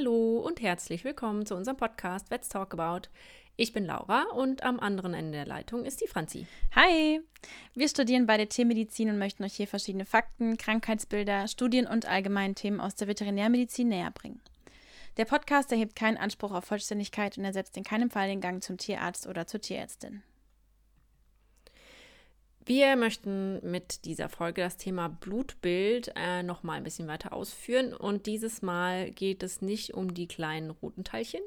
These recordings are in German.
Hallo und herzlich willkommen zu unserem Podcast Let's Talk About. Ich bin Laura und am anderen Ende der Leitung ist die Franzi. Hi! Wir studieren beide Tiermedizin und möchten euch hier verschiedene Fakten, Krankheitsbilder, Studien und allgemeine Themen aus der Veterinärmedizin näher bringen. Der Podcast erhebt keinen Anspruch auf Vollständigkeit und ersetzt in keinem Fall den Gang zum Tierarzt oder zur Tierärztin. Wir möchten mit dieser Folge das Thema Blutbild äh, noch mal ein bisschen weiter ausführen. Und dieses Mal geht es nicht um die kleinen roten Teilchen,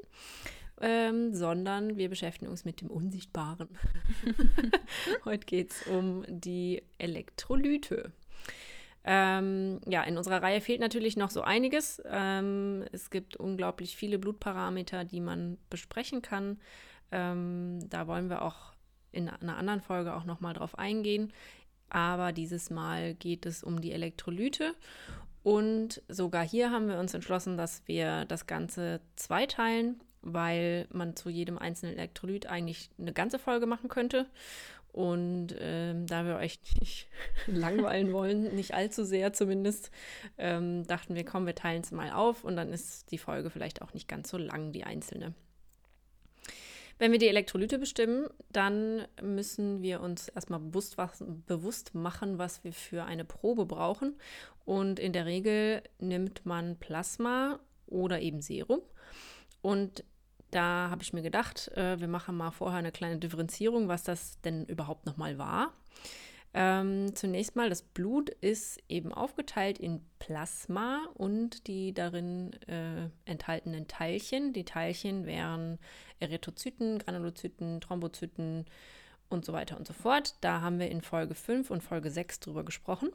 ähm, sondern wir beschäftigen uns mit dem Unsichtbaren. Heute geht es um die Elektrolyte. Ähm, ja, in unserer Reihe fehlt natürlich noch so einiges. Ähm, es gibt unglaublich viele Blutparameter, die man besprechen kann. Ähm, da wollen wir auch in einer anderen Folge auch nochmal drauf eingehen. Aber dieses Mal geht es um die Elektrolyte. Und sogar hier haben wir uns entschlossen, dass wir das Ganze zweiteilen, weil man zu jedem einzelnen Elektrolyt eigentlich eine ganze Folge machen könnte. Und ähm, da wir euch nicht langweilen wollen, nicht allzu sehr zumindest, ähm, dachten wir, komm, wir teilen es mal auf und dann ist die Folge vielleicht auch nicht ganz so lang, die einzelne. Wenn wir die Elektrolyte bestimmen, dann müssen wir uns erstmal bewusst, was, bewusst machen, was wir für eine Probe brauchen. Und in der Regel nimmt man Plasma oder eben Serum. Und da habe ich mir gedacht, äh, wir machen mal vorher eine kleine Differenzierung, was das denn überhaupt nochmal war. Ähm, zunächst mal, das Blut ist eben aufgeteilt in Plasma und die darin äh, enthaltenen Teilchen. Die Teilchen wären Erythrozyten, Granulozyten, Thrombozyten und so weiter und so fort. Da haben wir in Folge 5 und Folge 6 drüber gesprochen.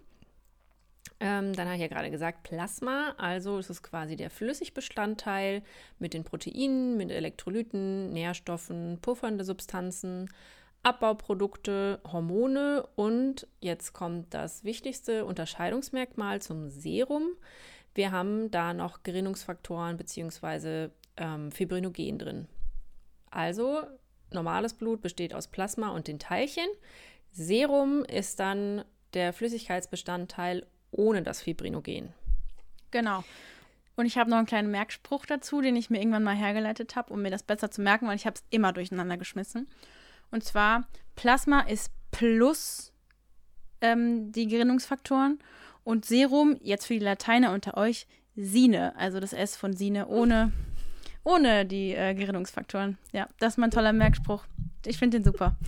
Ähm, dann habe ich ja gerade gesagt, Plasma, also es ist quasi der Flüssigbestandteil mit den Proteinen, mit Elektrolyten, Nährstoffen, puffernde Substanzen, Abbauprodukte, Hormone und jetzt kommt das wichtigste Unterscheidungsmerkmal zum Serum. Wir haben da noch Gerinnungsfaktoren bzw. Ähm, Fibrinogen drin. Also normales Blut besteht aus Plasma und den Teilchen. Serum ist dann der Flüssigkeitsbestandteil ohne das Fibrinogen. Genau. Und ich habe noch einen kleinen Merkspruch dazu, den ich mir irgendwann mal hergeleitet habe, um mir das besser zu merken, weil ich habe es immer durcheinander geschmissen. Und zwar, Plasma ist plus ähm, die Gerinnungsfaktoren und Serum, jetzt für die Lateiner unter euch, Sine, also das S von Sine ohne, ohne die äh, Gerinnungsfaktoren. Ja, das ist mein toller Merkspruch. Ich finde den super.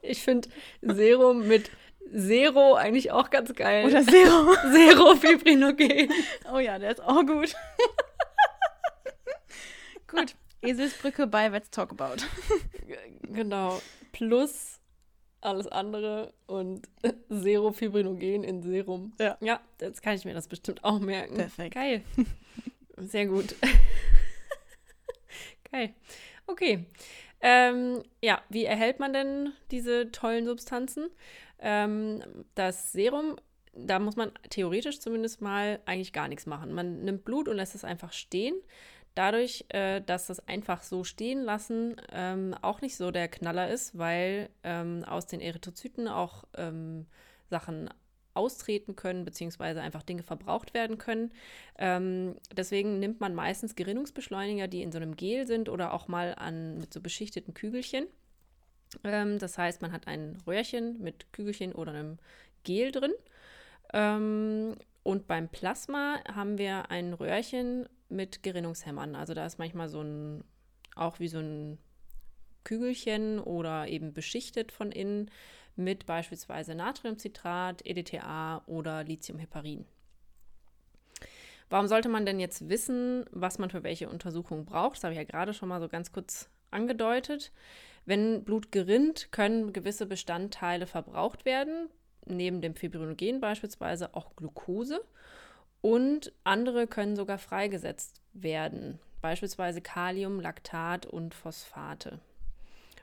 Ich finde Serum mit Zero eigentlich auch ganz geil. Oder Zero. Zero Fibrinogen. Oh ja, der ist auch gut. gut. Eselsbrücke bei Let's Talk About. genau. Plus alles andere und Zero Fibrinogen in Serum. Ja. Ja, jetzt kann ich mir das bestimmt auch merken. Perfekt. Geil. Sehr gut. Geil. Okay. Ähm, ja, wie erhält man denn diese tollen Substanzen? Ähm, das Serum, da muss man theoretisch zumindest mal eigentlich gar nichts machen. Man nimmt Blut und lässt es einfach stehen. Dadurch, äh, dass das einfach so stehen lassen ähm, auch nicht so der Knaller ist, weil ähm, aus den Erythrozyten auch ähm, Sachen austreten können, beziehungsweise einfach Dinge verbraucht werden können. Ähm, deswegen nimmt man meistens Gerinnungsbeschleuniger, die in so einem Gel sind oder auch mal an, mit so beschichteten Kügelchen. Ähm, das heißt, man hat ein Röhrchen mit Kügelchen oder einem Gel drin. Ähm, und beim Plasma haben wir ein Röhrchen mit Gerinnungshämmern. Also da ist manchmal so ein, auch wie so ein Kügelchen oder eben beschichtet von innen mit beispielsweise Natriumcitrat, EDTA oder Lithiumheparin. Warum sollte man denn jetzt wissen, was man für welche Untersuchungen braucht? Das habe ich ja gerade schon mal so ganz kurz angedeutet. Wenn Blut gerinnt, können gewisse Bestandteile verbraucht werden, neben dem Fibrinogen beispielsweise auch Glucose. Und andere können sogar freigesetzt werden, beispielsweise Kalium, Laktat und Phosphate.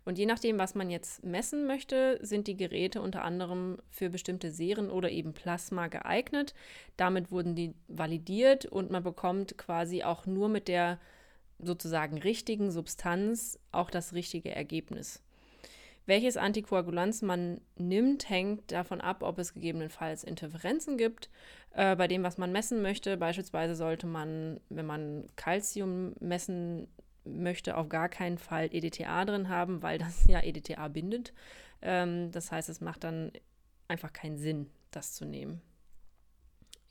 Und je nachdem, was man jetzt messen möchte, sind die Geräte unter anderem für bestimmte Seren oder eben Plasma geeignet. Damit wurden die validiert und man bekommt quasi auch nur mit der sozusagen richtigen Substanz auch das richtige Ergebnis. Welches Antikoagulanz man nimmt, hängt davon ab, ob es gegebenenfalls Interferenzen gibt äh, bei dem, was man messen möchte. Beispielsweise sollte man, wenn man Calcium messen möchte, auf gar keinen Fall EDTA drin haben, weil das ja EDTA bindet. Ähm, das heißt, es macht dann einfach keinen Sinn, das zu nehmen.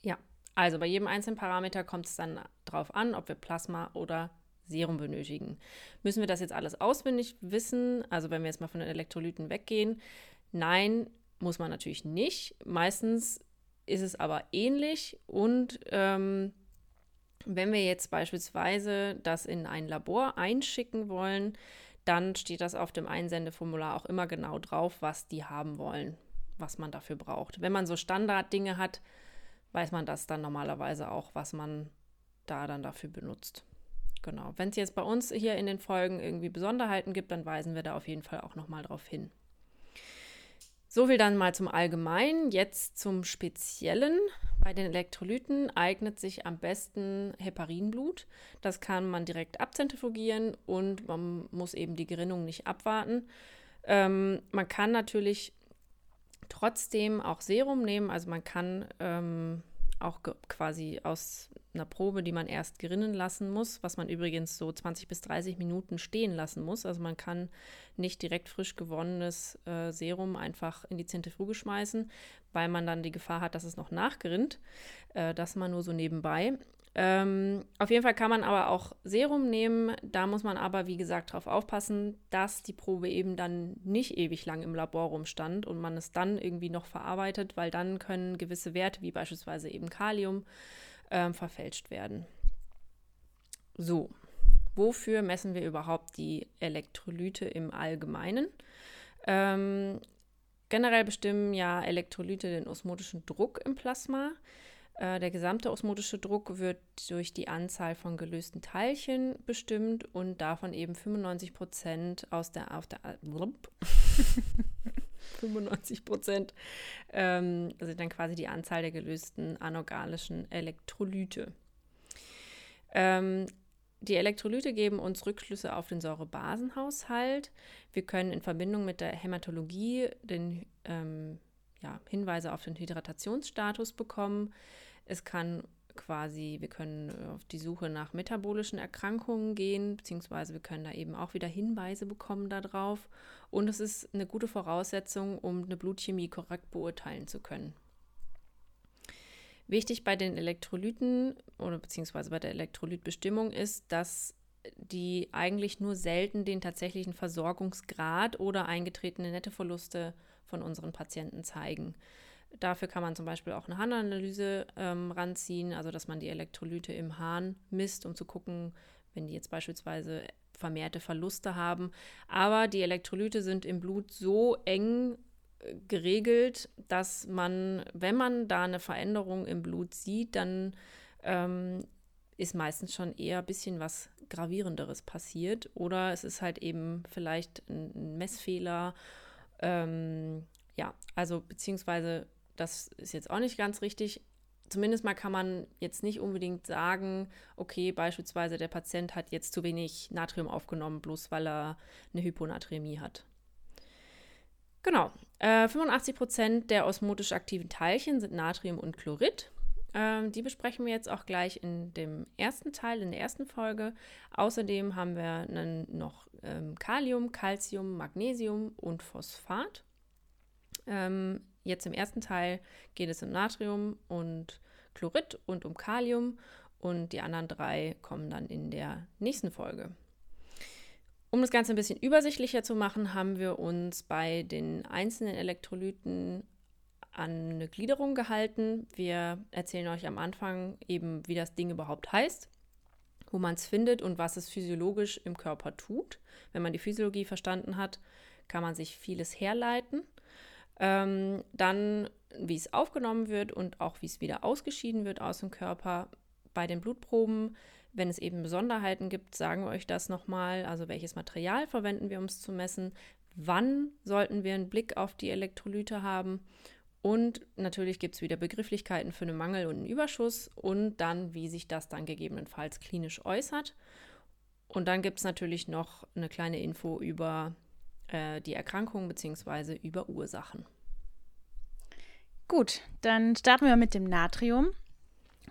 Ja, also bei jedem einzelnen Parameter kommt es dann darauf an, ob wir Plasma oder Serum benötigen. Müssen wir das jetzt alles auswendig wissen? Also wenn wir jetzt mal von den Elektrolyten weggehen, nein, muss man natürlich nicht. Meistens ist es aber ähnlich und ähm, wenn wir jetzt beispielsweise das in ein Labor einschicken wollen, dann steht das auf dem Einsendeformular auch immer genau drauf, was die haben wollen, was man dafür braucht. Wenn man so Standarddinge hat, weiß man das dann normalerweise auch, was man da dann dafür benutzt. Genau. Wenn es jetzt bei uns hier in den Folgen irgendwie Besonderheiten gibt, dann weisen wir da auf jeden Fall auch nochmal drauf hin. So viel dann mal zum Allgemeinen. Jetzt zum Speziellen. Bei den Elektrolyten eignet sich am besten Heparinblut. Das kann man direkt abzentrifugieren und man muss eben die Gerinnung nicht abwarten. Ähm, man kann natürlich trotzdem auch Serum nehmen. Also man kann ähm, auch quasi aus einer Probe, die man erst gerinnen lassen muss, was man übrigens so 20 bis 30 Minuten stehen lassen muss. Also man kann nicht direkt frisch gewonnenes äh, Serum einfach in die Zentrifuge schmeißen, weil man dann die Gefahr hat, dass es noch nachgerinnt. Äh, das mal nur so nebenbei. Ähm, auf jeden Fall kann man aber auch Serum nehmen. Da muss man aber, wie gesagt, darauf aufpassen, dass die Probe eben dann nicht ewig lang im Labor rumstand und man es dann irgendwie noch verarbeitet, weil dann können gewisse Werte, wie beispielsweise eben Kalium, äh, verfälscht werden. So, wofür messen wir überhaupt die Elektrolyte im Allgemeinen? Ähm, generell bestimmen ja Elektrolyte den osmotischen Druck im Plasma. Äh, der gesamte osmotische Druck wird durch die Anzahl von gelösten Teilchen bestimmt und davon eben 95 Prozent aus der, auf der 95 Prozent ähm, sind dann quasi die Anzahl der gelösten anorganischen Elektrolyte. Ähm, die Elektrolyte geben uns Rückschlüsse auf den Säurebasenhaushalt. Wir können in Verbindung mit der Hämatologie den ähm, ja, Hinweise auf den Hydratationsstatus bekommen. Es kann quasi, wir können auf die Suche nach metabolischen Erkrankungen gehen, beziehungsweise wir können da eben auch wieder Hinweise bekommen darauf. Und es ist eine gute Voraussetzung, um eine Blutchemie korrekt beurteilen zu können. Wichtig bei den Elektrolyten oder beziehungsweise bei der Elektrolytbestimmung ist, dass die eigentlich nur selten den tatsächlichen Versorgungsgrad oder eingetretene Nettoverluste von unseren Patienten zeigen. Dafür kann man zum Beispiel auch eine Harnanalyse ähm, ranziehen, also dass man die Elektrolyte im Hahn misst, um zu gucken, wenn die jetzt beispielsweise vermehrte Verluste haben. Aber die Elektrolyte sind im Blut so eng äh, geregelt, dass man, wenn man da eine Veränderung im Blut sieht, dann ähm, ist meistens schon eher ein bisschen was Gravierenderes passiert. Oder es ist halt eben vielleicht ein Messfehler. Ähm, ja, also beziehungsweise das ist jetzt auch nicht ganz richtig. Zumindest mal kann man jetzt nicht unbedingt sagen, okay, beispielsweise der Patient hat jetzt zu wenig Natrium aufgenommen, bloß weil er eine Hyponatremie hat. Genau. Äh, 85 Prozent der osmotisch aktiven Teilchen sind Natrium und Chlorid. Ähm, die besprechen wir jetzt auch gleich in dem ersten Teil, in der ersten Folge. Außerdem haben wir noch ähm, Kalium, Calcium, Magnesium und Phosphat. Ähm, Jetzt im ersten Teil geht es um Natrium und Chlorid und um Kalium und die anderen drei kommen dann in der nächsten Folge. Um das Ganze ein bisschen übersichtlicher zu machen, haben wir uns bei den einzelnen Elektrolyten an eine Gliederung gehalten. Wir erzählen euch am Anfang eben, wie das Ding überhaupt heißt, wo man es findet und was es physiologisch im Körper tut. Wenn man die Physiologie verstanden hat, kann man sich vieles herleiten. Ähm, dann, wie es aufgenommen wird und auch wie es wieder ausgeschieden wird aus dem Körper. Bei den Blutproben, wenn es eben Besonderheiten gibt, sagen wir euch das nochmal. Also welches Material verwenden wir, um es zu messen? Wann sollten wir einen Blick auf die Elektrolyte haben? Und natürlich gibt es wieder Begrifflichkeiten für einen Mangel und einen Überschuss und dann, wie sich das dann gegebenenfalls klinisch äußert. Und dann gibt es natürlich noch eine kleine Info über äh, die Erkrankung bzw. über Ursachen. Gut, dann starten wir mit dem Natrium.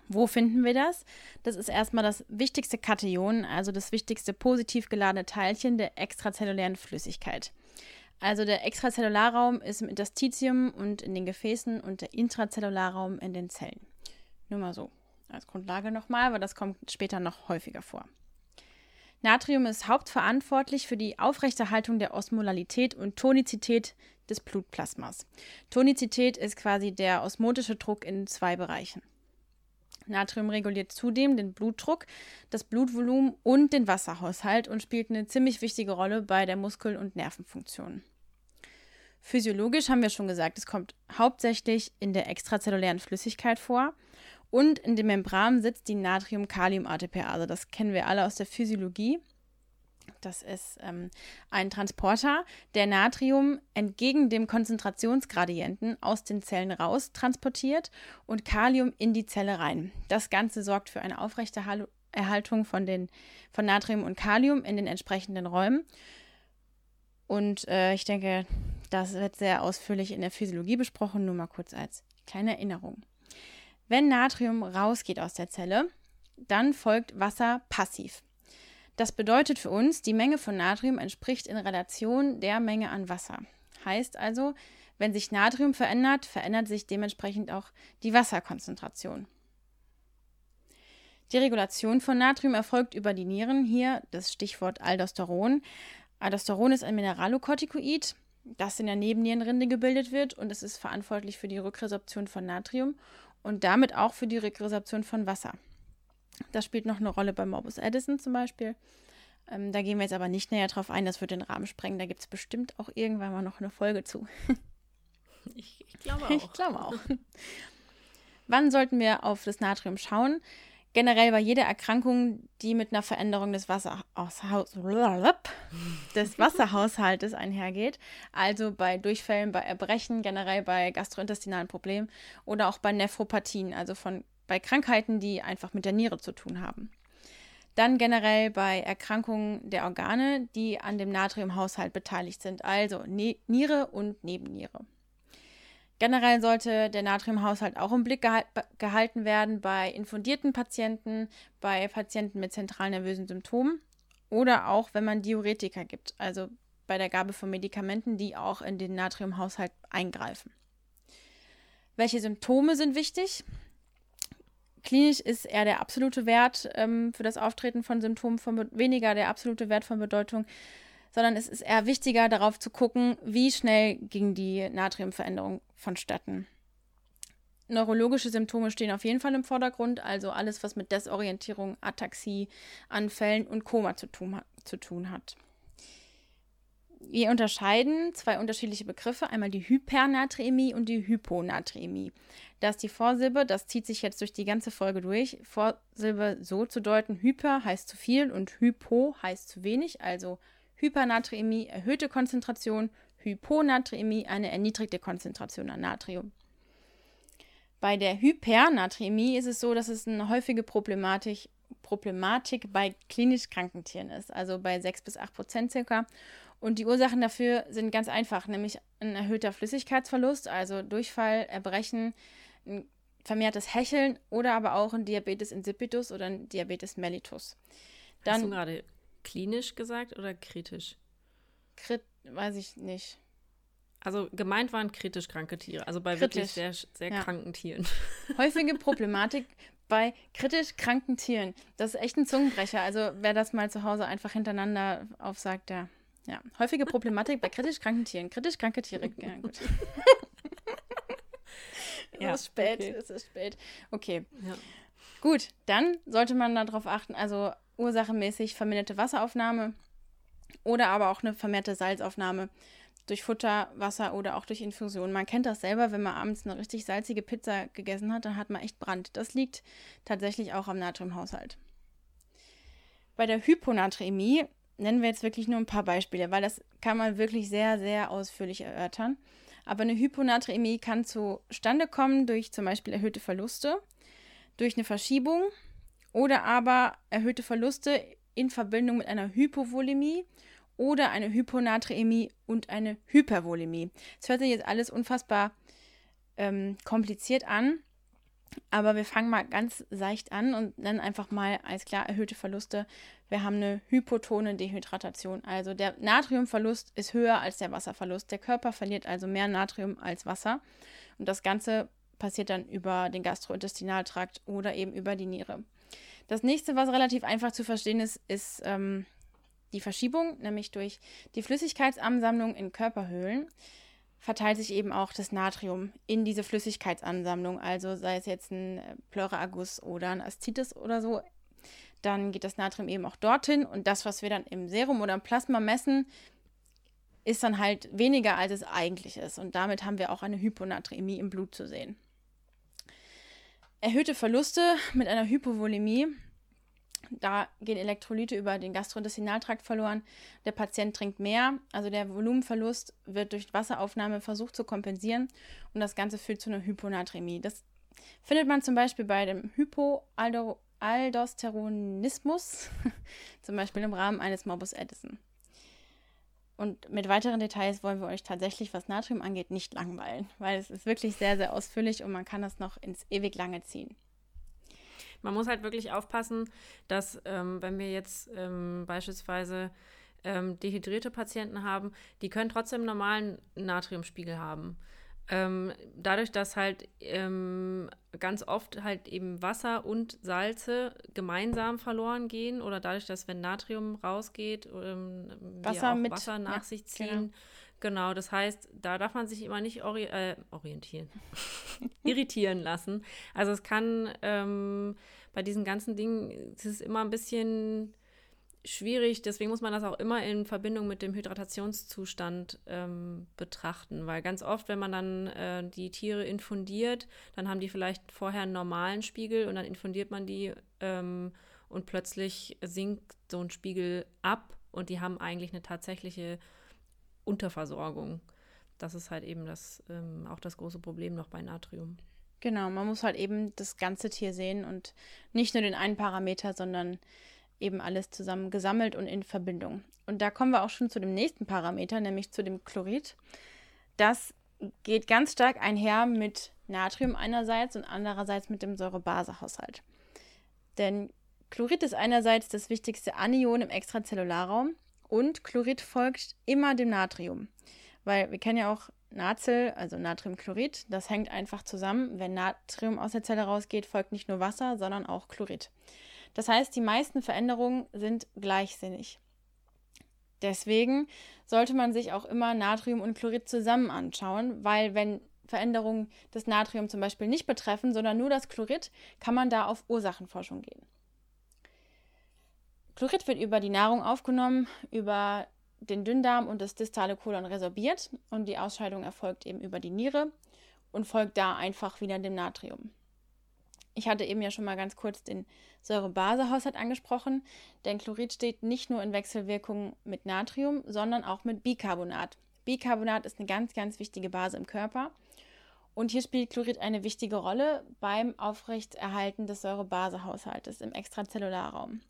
Wo finden wir das? Das ist erstmal das wichtigste Kation, also das wichtigste positiv geladene Teilchen der extrazellulären Flüssigkeit. Also der Extrazellularraum ist im Interstitium und in den Gefäßen und der Intrazellularraum in den Zellen. Nur mal so als Grundlage nochmal, weil das kommt später noch häufiger vor. Natrium ist hauptverantwortlich für die Aufrechterhaltung der Osmolalität und Tonizität des Blutplasmas. Tonizität ist quasi der osmotische Druck in zwei Bereichen. Natrium reguliert zudem den Blutdruck, das Blutvolumen und den Wasserhaushalt und spielt eine ziemlich wichtige Rolle bei der Muskel- und Nervenfunktion. Physiologisch haben wir schon gesagt, es kommt hauptsächlich in der extrazellulären Flüssigkeit vor und in den Membranen sitzt die Natrium-Kalium-ATPase. Das kennen wir alle aus der Physiologie. Das ist ähm, ein Transporter, der Natrium entgegen dem Konzentrationsgradienten aus den Zellen raus transportiert und Kalium in die Zelle rein. Das Ganze sorgt für eine Aufrechterhaltung von, den, von Natrium und Kalium in den entsprechenden Räumen. Und äh, ich denke, das wird sehr ausführlich in der Physiologie besprochen, nur mal kurz als kleine Erinnerung. Wenn Natrium rausgeht aus der Zelle, dann folgt Wasser passiv. Das bedeutet für uns, die Menge von Natrium entspricht in Relation der Menge an Wasser. Heißt also, wenn sich Natrium verändert, verändert sich dementsprechend auch die Wasserkonzentration. Die Regulation von Natrium erfolgt über die Nieren. Hier das Stichwort Aldosteron. Aldosteron ist ein Mineralokortikoid, das in der Nebennierenrinde gebildet wird und es ist verantwortlich für die Rückresorption von Natrium und damit auch für die Rückresorption von Wasser. Das spielt noch eine Rolle bei Morbus Addison zum Beispiel. Ähm, da gehen wir jetzt aber nicht näher drauf ein, das wird den Rahmen sprengen. Da gibt es bestimmt auch irgendwann mal noch eine Folge zu. ich, ich glaube auch. Ich glaube auch. Wann sollten wir auf das Natrium schauen? Generell bei jeder Erkrankung, die mit einer Veränderung des, Wasserhaus des Wasserhaushaltes einhergeht, also bei Durchfällen, bei Erbrechen, generell bei gastrointestinalen Problemen oder auch bei Nephropathien, also von bei Krankheiten, die einfach mit der Niere zu tun haben. Dann generell bei Erkrankungen der Organe, die an dem Natriumhaushalt beteiligt sind, also ne Niere und Nebenniere. Generell sollte der Natriumhaushalt auch im Blick geha gehalten werden bei infundierten Patienten, bei Patienten mit zentral nervösen Symptomen oder auch wenn man Diuretika gibt, also bei der Gabe von Medikamenten, die auch in den Natriumhaushalt eingreifen. Welche Symptome sind wichtig? Klinisch ist eher der absolute Wert ähm, für das Auftreten von Symptomen von weniger der absolute Wert von Bedeutung, sondern es ist eher wichtiger darauf zu gucken, wie schnell ging die Natriumveränderung vonstatten. Neurologische Symptome stehen auf jeden Fall im Vordergrund, also alles, was mit Desorientierung, Ataxie, Anfällen und Koma zu tun, zu tun hat. Wir unterscheiden zwei unterschiedliche Begriffe, einmal die Hypernatriämie und die Hyponatriämie. Da ist die Vorsilbe, das zieht sich jetzt durch die ganze Folge durch, Vorsilbe so zu deuten, Hyper heißt zu viel und Hypo heißt zu wenig, also Hypernatriämie, erhöhte Konzentration, Hyponatriämie, eine erniedrigte Konzentration an Natrium. Bei der Hypernatriämie ist es so, dass es eine häufige Problematik, Problematik bei klinisch kranken Tieren ist, also bei 6 bis 8 Prozent circa. Und die Ursachen dafür sind ganz einfach, nämlich ein erhöhter Flüssigkeitsverlust, also Durchfall, Erbrechen, ein vermehrtes Hecheln oder aber auch ein Diabetes insipidus oder ein Diabetes mellitus. Dann, Hast du gerade klinisch gesagt oder kritisch? Krit, weiß ich nicht. Also gemeint waren kritisch kranke Tiere, also bei kritisch, wirklich sehr, sehr ja. kranken Tieren. Häufige Problematik bei kritisch kranken Tieren. Das ist echt ein Zungenbrecher. Also wer das mal zu Hause einfach hintereinander aufsagt, der ja, häufige Problematik bei kritisch kranken Tieren. Kritisch kranke Tiere. Ja, gut. ja, es ist spät, okay. es ist spät. Okay. Ja. Gut, dann sollte man darauf achten, also ursachenmäßig verminderte Wasseraufnahme oder aber auch eine vermehrte Salzaufnahme durch Futter, Wasser oder auch durch Infusion. Man kennt das selber, wenn man abends eine richtig salzige Pizza gegessen hat, dann hat man echt Brand. Das liegt tatsächlich auch am Natriumhaushalt. Bei der Hyponatremie nennen wir jetzt wirklich nur ein paar Beispiele, weil das kann man wirklich sehr, sehr ausführlich erörtern. Aber eine Hyponatremie kann zustande kommen durch zum Beispiel erhöhte Verluste, durch eine Verschiebung oder aber erhöhte Verluste in Verbindung mit einer Hypovolemie oder eine Hyponatremie und eine Hypervolemie. Es hört sich jetzt alles unfassbar ähm, kompliziert an, aber wir fangen mal ganz seicht an und nennen einfach mal als klar erhöhte Verluste. Wir haben eine hypotone Dehydratation. Also der Natriumverlust ist höher als der Wasserverlust. Der Körper verliert also mehr Natrium als Wasser. Und das Ganze passiert dann über den Gastrointestinaltrakt oder eben über die Niere. Das nächste, was relativ einfach zu verstehen ist, ist ähm, die Verschiebung, nämlich durch die Flüssigkeitsansammlung in Körperhöhlen verteilt sich eben auch das Natrium in diese Flüssigkeitsansammlung, also sei es jetzt ein äh, Pleuraerguss oder ein Aszites oder so, dann geht das Natrium eben auch dorthin. Und das, was wir dann im Serum oder im Plasma messen, ist dann halt weniger, als es eigentlich ist. Und damit haben wir auch eine Hyponatremie im Blut zu sehen. Erhöhte Verluste mit einer Hypovolemie da gehen Elektrolyte über den Gastrointestinaltrakt verloren. Der Patient trinkt mehr, also der Volumenverlust wird durch Wasseraufnahme versucht zu kompensieren und das Ganze führt zu einer Hyponatremie. Das findet man zum Beispiel bei dem Hypoaldosteronismus, zum Beispiel im Rahmen eines Morbus Addison. Und mit weiteren Details wollen wir euch tatsächlich, was Natrium angeht, nicht langweilen, weil es ist wirklich sehr, sehr ausführlich und man kann das noch ins ewig lange ziehen. Man muss halt wirklich aufpassen, dass ähm, wenn wir jetzt ähm, beispielsweise ähm, dehydrierte Patienten haben, die können trotzdem einen normalen Natriumspiegel haben. Ähm, dadurch, dass halt ähm, ganz oft halt eben Wasser und Salze gemeinsam verloren gehen oder dadurch, dass wenn Natrium rausgeht, ähm, Wasser, mit, Wasser nach ja, sich ziehen. Genau. Genau, das heißt, da darf man sich immer nicht ori äh, orientieren, irritieren lassen. Also es kann ähm, bei diesen ganzen Dingen, es ist immer ein bisschen schwierig, deswegen muss man das auch immer in Verbindung mit dem Hydratationszustand ähm, betrachten, weil ganz oft, wenn man dann äh, die Tiere infundiert, dann haben die vielleicht vorher einen normalen Spiegel und dann infundiert man die ähm, und plötzlich sinkt so ein Spiegel ab und die haben eigentlich eine tatsächliche Unterversorgung. Das ist halt eben das, ähm, auch das große Problem noch bei Natrium. Genau, man muss halt eben das ganze Tier sehen und nicht nur den einen Parameter, sondern eben alles zusammen gesammelt und in Verbindung. Und da kommen wir auch schon zu dem nächsten Parameter, nämlich zu dem Chlorid. Das geht ganz stark einher mit Natrium einerseits und andererseits mit dem Säure-Base-Haushalt. Denn Chlorid ist einerseits das wichtigste Anion im Extrazellularraum und Chlorid folgt immer dem Natrium. Weil wir kennen ja auch Nazel, also Natriumchlorid, das hängt einfach zusammen. Wenn Natrium aus der Zelle rausgeht, folgt nicht nur Wasser, sondern auch Chlorid. Das heißt, die meisten Veränderungen sind gleichsinnig. Deswegen sollte man sich auch immer Natrium und Chlorid zusammen anschauen, weil wenn Veränderungen das Natrium zum Beispiel nicht betreffen, sondern nur das Chlorid, kann man da auf Ursachenforschung gehen. Chlorid wird über die Nahrung aufgenommen, über den Dünndarm und das distale Kolon resorbiert und die Ausscheidung erfolgt eben über die Niere und folgt da einfach wieder dem Natrium. Ich hatte eben ja schon mal ganz kurz den Säure-Base-Haushalt angesprochen, denn Chlorid steht nicht nur in Wechselwirkung mit Natrium, sondern auch mit Bicarbonat. Bicarbonat ist eine ganz, ganz wichtige Base im Körper und hier spielt Chlorid eine wichtige Rolle beim Aufrechterhalten des Säure-Base-Haushaltes im Extrazellularraum.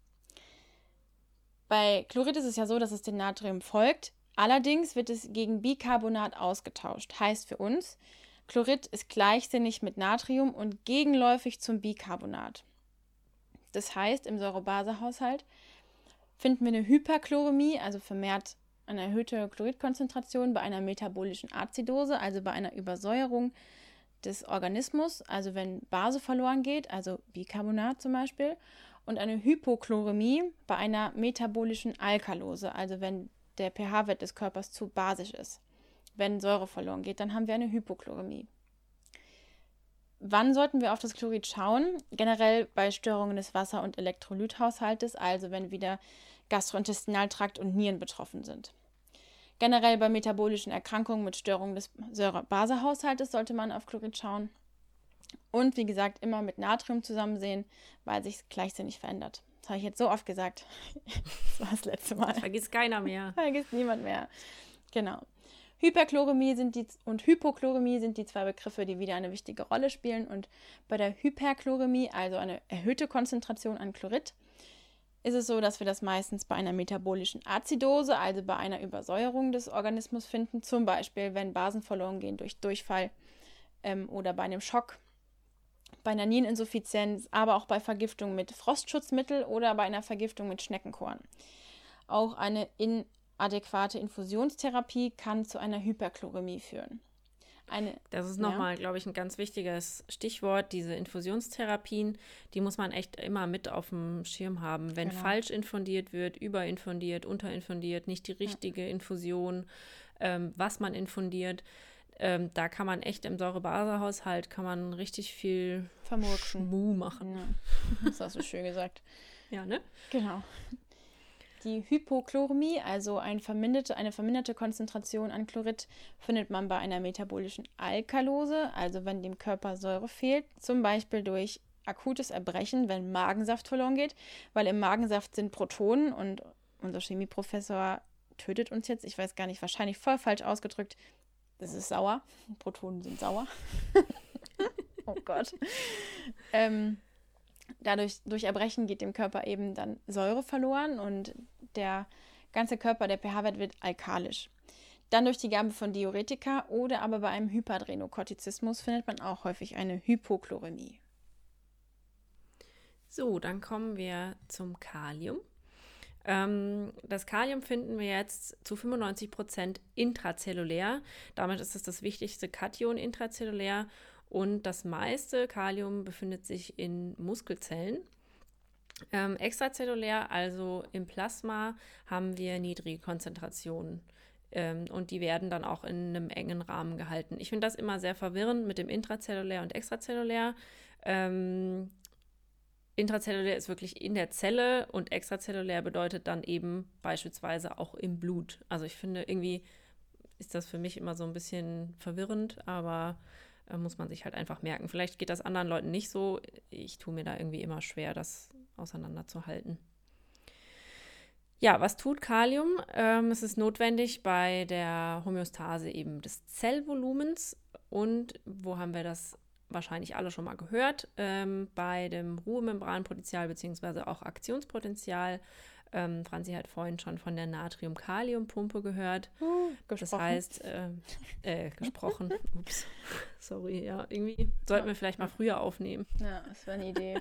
Bei Chlorid ist es ja so, dass es dem Natrium folgt. Allerdings wird es gegen Bicarbonat ausgetauscht. Heißt für uns, Chlorid ist gleichsinnig mit Natrium und gegenläufig zum Bicarbonat. Das heißt, im Säurebasehaushalt finden wir eine Hyperchloremie, also vermehrt eine erhöhte Chloridkonzentration bei einer metabolischen Azidose, also bei einer Übersäuerung des Organismus, also wenn Base verloren geht, also Bicarbonat zum Beispiel, und eine Hypochloremie bei einer metabolischen Alkalose, also wenn der pH-Wert des Körpers zu basisch ist. Wenn Säure verloren geht, dann haben wir eine Hypochloremie. Wann sollten wir auf das Chlorid schauen? Generell bei Störungen des Wasser- und Elektrolythaushaltes, also wenn wieder Gastrointestinaltrakt und Nieren betroffen sind. Generell bei metabolischen Erkrankungen mit Störungen des Säure-Base-Haushaltes sollte man auf Chlorid schauen. Und wie gesagt, immer mit Natrium zusammen sehen, weil sich gleichsinnig verändert. Das habe ich jetzt so oft gesagt. das war das letzte Mal. Vergisst keiner mehr. Vergisst niemand mehr. Genau. Hyperchloremie sind die, und Hypochloremie sind die zwei Begriffe, die wieder eine wichtige Rolle spielen. Und bei der Hyperchloremie, also eine erhöhte Konzentration an Chlorid, ist es so, dass wir das meistens bei einer metabolischen Azidose, also bei einer Übersäuerung des Organismus finden, zum Beispiel wenn Basen verloren gehen durch Durchfall ähm, oder bei einem Schock, bei einer Niereninsuffizienz, aber auch bei Vergiftung mit Frostschutzmittel oder bei einer Vergiftung mit Schneckenkorn. Auch eine inadäquate Infusionstherapie kann zu einer Hyperchloremie führen. Eine, das ist nochmal, ja. glaube ich, ein ganz wichtiges Stichwort. Diese Infusionstherapien, die muss man echt immer mit auf dem Schirm haben. Wenn genau. falsch infundiert wird, überinfundiert, unterinfundiert, nicht die richtige ja. Infusion, ähm, was man infundiert, ähm, da kann man echt im Säurebasehaushalt kann man richtig viel. Schmu machen. Ja. Das hast du schön gesagt. Ja, ne? Genau. Die Hypochloremie, also ein verminderte, eine verminderte Konzentration an Chlorid, findet man bei einer metabolischen Alkalose, also wenn dem Körper Säure fehlt, zum Beispiel durch akutes Erbrechen, wenn Magensaft verloren geht, weil im Magensaft sind Protonen und unser Chemieprofessor tötet uns jetzt, ich weiß gar nicht, wahrscheinlich voll falsch ausgedrückt, das ist sauer. Protonen sind sauer. oh Gott. ähm, dadurch, durch Erbrechen geht dem Körper eben dann Säure verloren und der ganze Körper, der pH-Wert wird alkalisch. Dann durch die Gabe von Diuretika oder aber bei einem Hypadrenokortizismus findet man auch häufig eine Hypochloremie. So, dann kommen wir zum Kalium. Ähm, das Kalium finden wir jetzt zu 95 Prozent intrazellulär. Damit ist es das wichtigste Kation intrazellulär und das meiste Kalium befindet sich in Muskelzellen. Ähm, extrazellulär, also im Plasma, haben wir niedrige Konzentrationen. Ähm, und die werden dann auch in einem engen Rahmen gehalten. Ich finde das immer sehr verwirrend mit dem intrazellulär und extrazellulär. Ähm, intrazellulär ist wirklich in der Zelle und extrazellulär bedeutet dann eben beispielsweise auch im Blut. Also ich finde irgendwie ist das für mich immer so ein bisschen verwirrend, aber äh, muss man sich halt einfach merken. Vielleicht geht das anderen Leuten nicht so. Ich tue mir da irgendwie immer schwer, das auseinanderzuhalten. Ja, was tut Kalium? Ähm, es ist notwendig bei der Homöostase eben des Zellvolumens. Und wo haben wir das wahrscheinlich alle schon mal gehört? Ähm, bei dem Ruhemembranpotenzial bzw. auch Aktionspotenzial. Ähm, Franzi hat vorhin schon von der Natrium-Kalium-Pumpe gehört. Uh, das heißt, äh, äh, gesprochen. Ups, sorry, ja, irgendwie sollten wir vielleicht mal früher aufnehmen. Ja, das wäre eine Idee.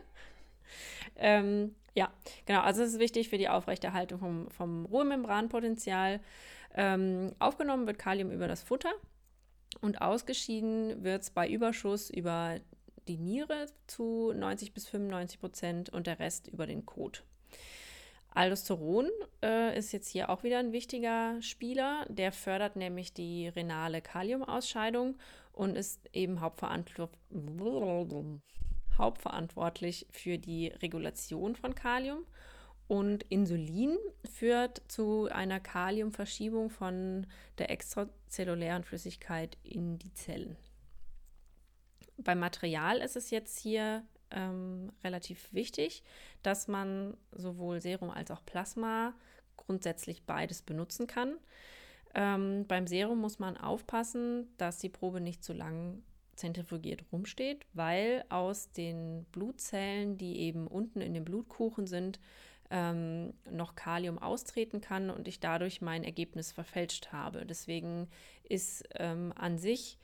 ähm, ja, genau. Also es ist wichtig für die Aufrechterhaltung vom, vom Ruhemembranpotenzial. Ähm, aufgenommen wird Kalium über das Futter und ausgeschieden wird es bei Überschuss über die Niere zu 90 bis 95 Prozent und der Rest über den Kot. Aldosteron äh, ist jetzt hier auch wieder ein wichtiger Spieler. Der fördert nämlich die renale Kaliumausscheidung und ist eben hauptverantwortlich hauptverantwortlich für die Regulation von Kalium. Und Insulin führt zu einer Kaliumverschiebung von der extrazellulären Flüssigkeit in die Zellen. Beim Material ist es jetzt hier ähm, relativ wichtig, dass man sowohl Serum als auch Plasma grundsätzlich beides benutzen kann. Ähm, beim Serum muss man aufpassen, dass die Probe nicht zu lang zentrifugiert rumsteht, weil aus den Blutzellen, die eben unten in dem Blutkuchen sind, ähm, noch Kalium austreten kann und ich dadurch mein Ergebnis verfälscht habe. Deswegen ist ähm, an sich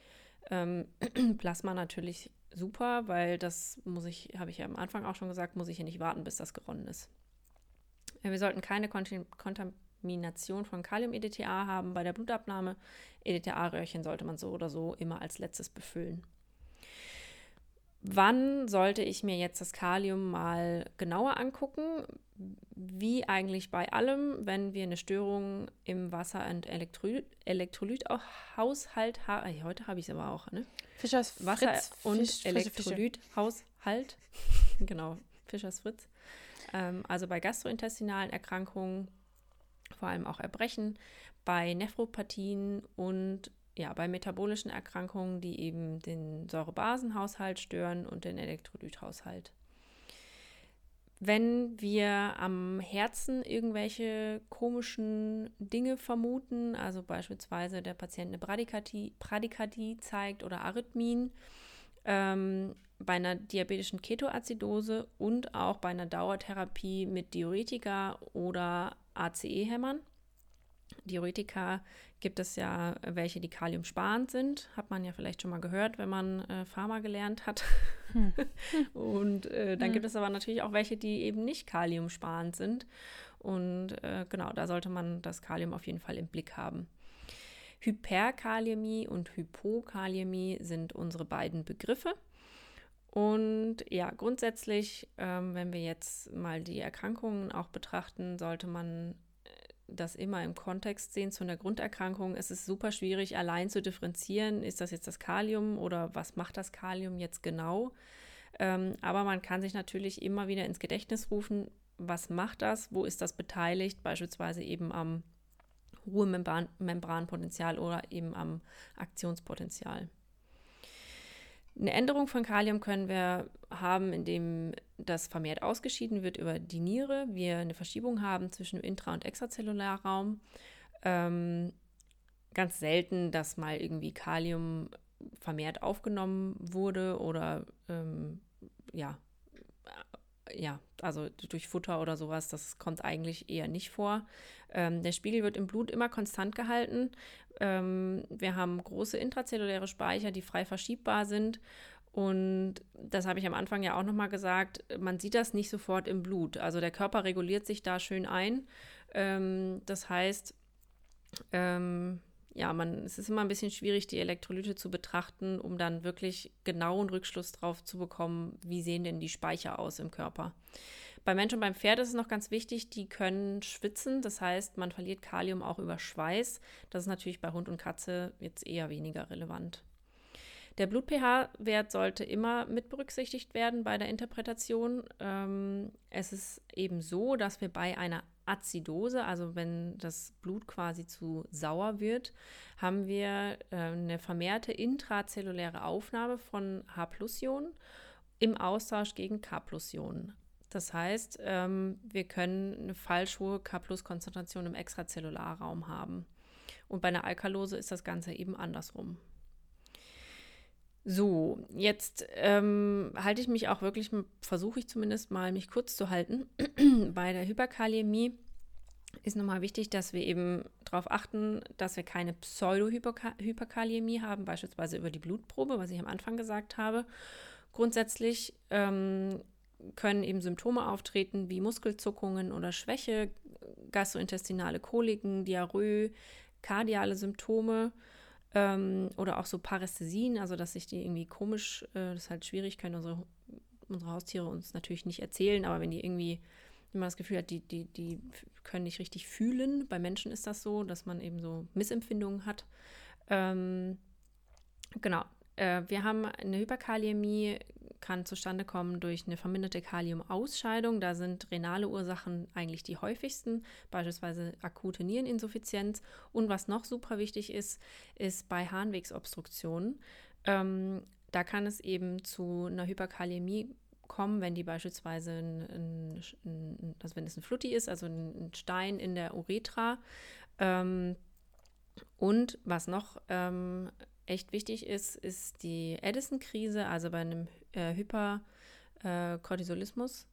ähm, Plasma natürlich super, weil das muss ich, habe ich ja am Anfang auch schon gesagt, muss ich hier nicht warten, bis das geronnen ist. Wir sollten keine Kontamination von Kalium-EDTA haben bei der Blutabnahme. EDTA-Röhrchen sollte man so oder so immer als letztes befüllen. Wann sollte ich mir jetzt das Kalium mal genauer angucken? Wie eigentlich bei allem, wenn wir eine Störung im Wasser- und Elektro Elektrolythaushalt haben. Heute habe ich es aber auch, ne? Fischers Wasser- Fritz, und Fisch, Elektrolythaushalt. genau, Fischers Fritz. Ähm, also bei gastrointestinalen Erkrankungen, vor allem auch Erbrechen, bei Nephropathien und ja, bei metabolischen Erkrankungen, die eben den Säurebasenhaushalt stören und den Elektrolythaushalt. Wenn wir am Herzen irgendwelche komischen Dinge vermuten, also beispielsweise der Patient eine Bradykardie, Bradykardie zeigt oder Arrhythmien, Ähm, bei einer diabetischen Ketoazidose und auch bei einer Dauertherapie mit Diuretika oder ACE-Hämmern. Diuretika gibt es ja welche, die kaliumsparend sind. Hat man ja vielleicht schon mal gehört, wenn man äh, Pharma gelernt hat. Hm. und äh, dann hm. gibt es aber natürlich auch welche, die eben nicht kaliumsparend sind. Und äh, genau, da sollte man das Kalium auf jeden Fall im Blick haben. Hyperkaliämie und Hypokaliämie sind unsere beiden Begriffe. Und ja, grundsätzlich, ähm, wenn wir jetzt mal die Erkrankungen auch betrachten, sollte man das immer im Kontext sehen zu einer Grunderkrankung. Es ist super schwierig, allein zu differenzieren, ist das jetzt das Kalium oder was macht das Kalium jetzt genau. Ähm, aber man kann sich natürlich immer wieder ins Gedächtnis rufen, was macht das, wo ist das beteiligt, beispielsweise eben am Ruhemembranpotenzial oder eben am Aktionspotenzial. Eine Änderung von Kalium können wir haben, indem das vermehrt ausgeschieden wird über die Niere, wir eine Verschiebung haben zwischen Intra- und Extrazellularraum. Ähm, ganz selten, dass mal irgendwie Kalium vermehrt aufgenommen wurde oder ähm, ja, ja, also durch Futter oder sowas, das kommt eigentlich eher nicht vor. Ähm, der Spiegel wird im Blut immer konstant gehalten. Ähm, wir haben große intrazelluläre Speicher, die frei verschiebbar sind. Und das habe ich am Anfang ja auch nochmal gesagt, man sieht das nicht sofort im Blut. Also der Körper reguliert sich da schön ein. Ähm, das heißt, ähm, ja, man, es ist immer ein bisschen schwierig, die Elektrolyte zu betrachten, um dann wirklich genauen Rückschluss drauf zu bekommen, wie sehen denn die Speicher aus im Körper. Bei Mensch und beim Pferd ist es noch ganz wichtig, die können schwitzen. Das heißt, man verliert Kalium auch über Schweiß. Das ist natürlich bei Hund und Katze jetzt eher weniger relevant. Der Blut-pH-Wert sollte immer mit berücksichtigt werden bei der Interpretation. Ähm, es ist eben so, dass wir bei einer Azidose, also wenn das Blut quasi zu sauer wird, haben wir äh, eine vermehrte intrazelluläre Aufnahme von H-Ionen im Austausch gegen K-Ionen. Das heißt, ähm, wir können eine falsch hohe K-Konzentration im Extrazellularraum haben. Und bei einer Alkalose ist das Ganze eben andersrum. So, jetzt ähm, halte ich mich auch wirklich, versuche ich zumindest mal, mich kurz zu halten. Bei der Hyperkaliämie ist nochmal wichtig, dass wir eben darauf achten, dass wir keine Pseudo-Hyperkaliämie haben, beispielsweise über die Blutprobe, was ich am Anfang gesagt habe. Grundsätzlich ähm, können eben Symptome auftreten wie Muskelzuckungen oder Schwäche, gastrointestinale Koliken, Diarrhoe, kardiale Symptome ähm, oder auch so Parästhesien, also dass sich die irgendwie komisch, äh, das ist halt schwierig, können unsere, unsere Haustiere uns natürlich nicht erzählen, aber wenn die irgendwie, wenn man das Gefühl hat, die, die, die können nicht richtig fühlen, bei Menschen ist das so, dass man eben so Missempfindungen hat. Ähm, genau, äh, wir haben eine Hyperkaliämie, kann zustande kommen durch eine verminderte Kaliumausscheidung. Da sind renale Ursachen eigentlich die häufigsten, beispielsweise akute Niereninsuffizienz. Und was noch super wichtig ist, ist bei Harnwegsobstruktionen. Ähm, da kann es eben zu einer Hyperkaliämie kommen, wenn die beispielsweise ein, ein, also wenn es ein Flutti ist, also ein, Stein in der Uretra. Ähm, und was noch ähm, echt wichtig ist, ist die Addison-Krise, also bei einem äh, Hyperkortisolismus,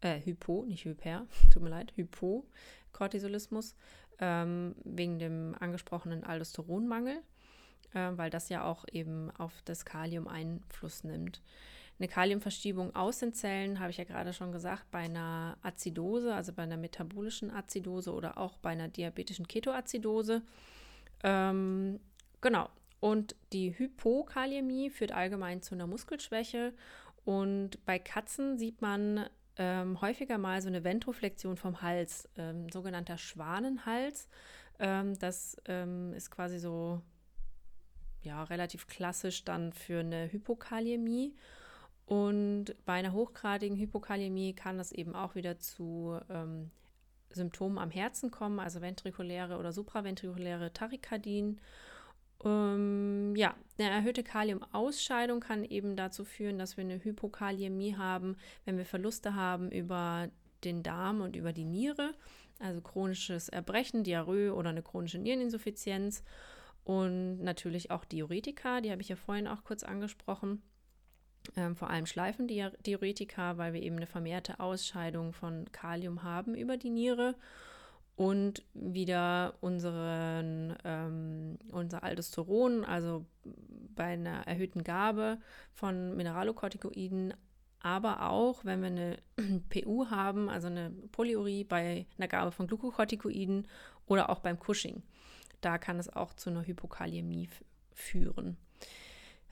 äh, Hypo, nicht Hyper, tut mir leid, Hypokortisolismus, ähm, wegen dem angesprochenen Aldosteronmangel, äh, weil das ja auch eben auf das Kalium Einfluss nimmt. Eine Kaliumverschiebung aus den Zellen, habe ich ja gerade schon gesagt, bei einer Azidose, also bei einer metabolischen Azidose oder auch bei einer diabetischen Ketoazidose. Ähm, genau, und die Hypokaliämie führt allgemein zu einer Muskelschwäche. Und bei Katzen sieht man ähm, häufiger mal so eine Ventroflexion vom Hals, ähm, sogenannter Schwanenhals. Ähm, das ähm, ist quasi so ja, relativ klassisch dann für eine Hypokaliämie. Und bei einer hochgradigen Hypokaliämie kann das eben auch wieder zu ähm, Symptomen am Herzen kommen, also ventrikuläre oder supraventrikuläre Tachykardien. Ähm, ja, eine erhöhte Kaliumausscheidung kann eben dazu führen, dass wir eine Hypokaliämie haben, wenn wir Verluste haben über den Darm und über die Niere, also chronisches Erbrechen, Diarrhoe oder eine chronische Niereninsuffizienz. und natürlich auch Diuretika, die habe ich ja vorhin auch kurz angesprochen. Ähm, vor allem Schleifendiuretika, weil wir eben eine vermehrte Ausscheidung von Kalium haben über die Niere und wieder unseren, ähm, unser Aldosteron, also bei einer erhöhten Gabe von Mineralokortikoiden, aber auch, wenn wir eine PU haben, also eine Polyurie bei einer Gabe von Glukokortikoiden oder auch beim Cushing. Da kann es auch zu einer Hypokaliämie führen.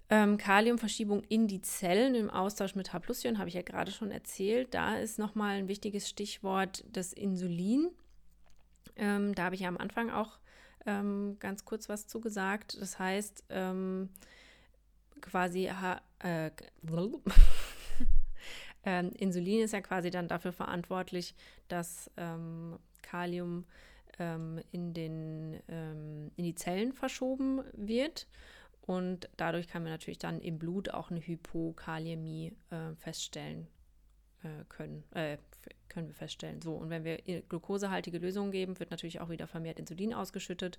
Ähm, Kaliumverschiebung in die Zellen im Austausch mit H-Plusion habe ich ja gerade schon erzählt. Da ist nochmal ein wichtiges Stichwort das Insulin. Ähm, da habe ich ja am Anfang auch ähm, ganz kurz was zugesagt. Das heißt, ähm, quasi äh, ähm, Insulin ist ja quasi dann dafür verantwortlich, dass ähm, Kalium ähm, in, den, in die Zellen verschoben wird. Und dadurch kann man natürlich dann im Blut auch eine Hypokaliämie äh, feststellen können, äh, können wir feststellen. So, und wenn wir glukosehaltige Lösungen geben, wird natürlich auch wieder vermehrt Insulin ausgeschüttet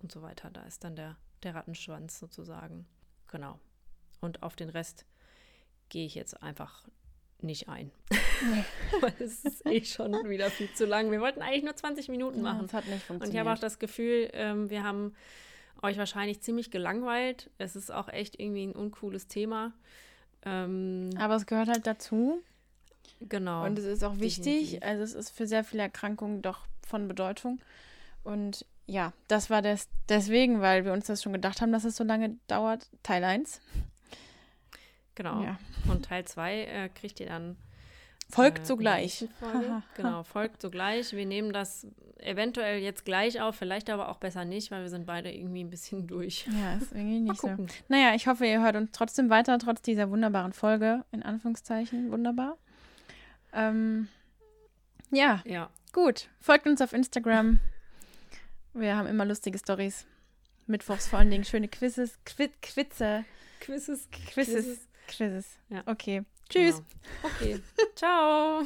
und so weiter. Da ist dann der, der Rattenschwanz sozusagen. Genau. Und auf den Rest gehe ich jetzt einfach nicht ein. Weil es ist eh schon wieder viel zu lang. Wir wollten eigentlich nur 20 Minuten machen. Ja, das hat nicht funktioniert. Und ich habe auch das Gefühl, ähm, wir haben euch wahrscheinlich ziemlich gelangweilt. Es ist auch echt irgendwie ein uncooles Thema. Ähm, Aber es gehört halt dazu. Genau. Und es ist auch wichtig. Definitiv. Also es ist für sehr viele Erkrankungen doch von Bedeutung. Und ja, das war das deswegen, weil wir uns das schon gedacht haben, dass es so lange dauert. Teil 1. Genau. Ja. Und Teil 2 äh, kriegt ihr dann. Folgt äh, sogleich. genau, folgt sogleich. Wir nehmen das eventuell jetzt gleich auf, vielleicht aber auch besser nicht, weil wir sind beide irgendwie ein bisschen durch. Ja, ist irgendwie nicht so. Naja, ich hoffe, ihr hört uns trotzdem weiter, trotz dieser wunderbaren Folge, in Anführungszeichen. Wunderbar. Ähm, ja. Ja. Gut. Folgt uns auf Instagram. Wir haben immer lustige Stories. Mittwochs vor allen Dingen schöne Quizzes. Qui Quizze. Quizzes. Quizzes. Quizzes. Ja. Okay. Tschüss. Genau. Okay. Ciao.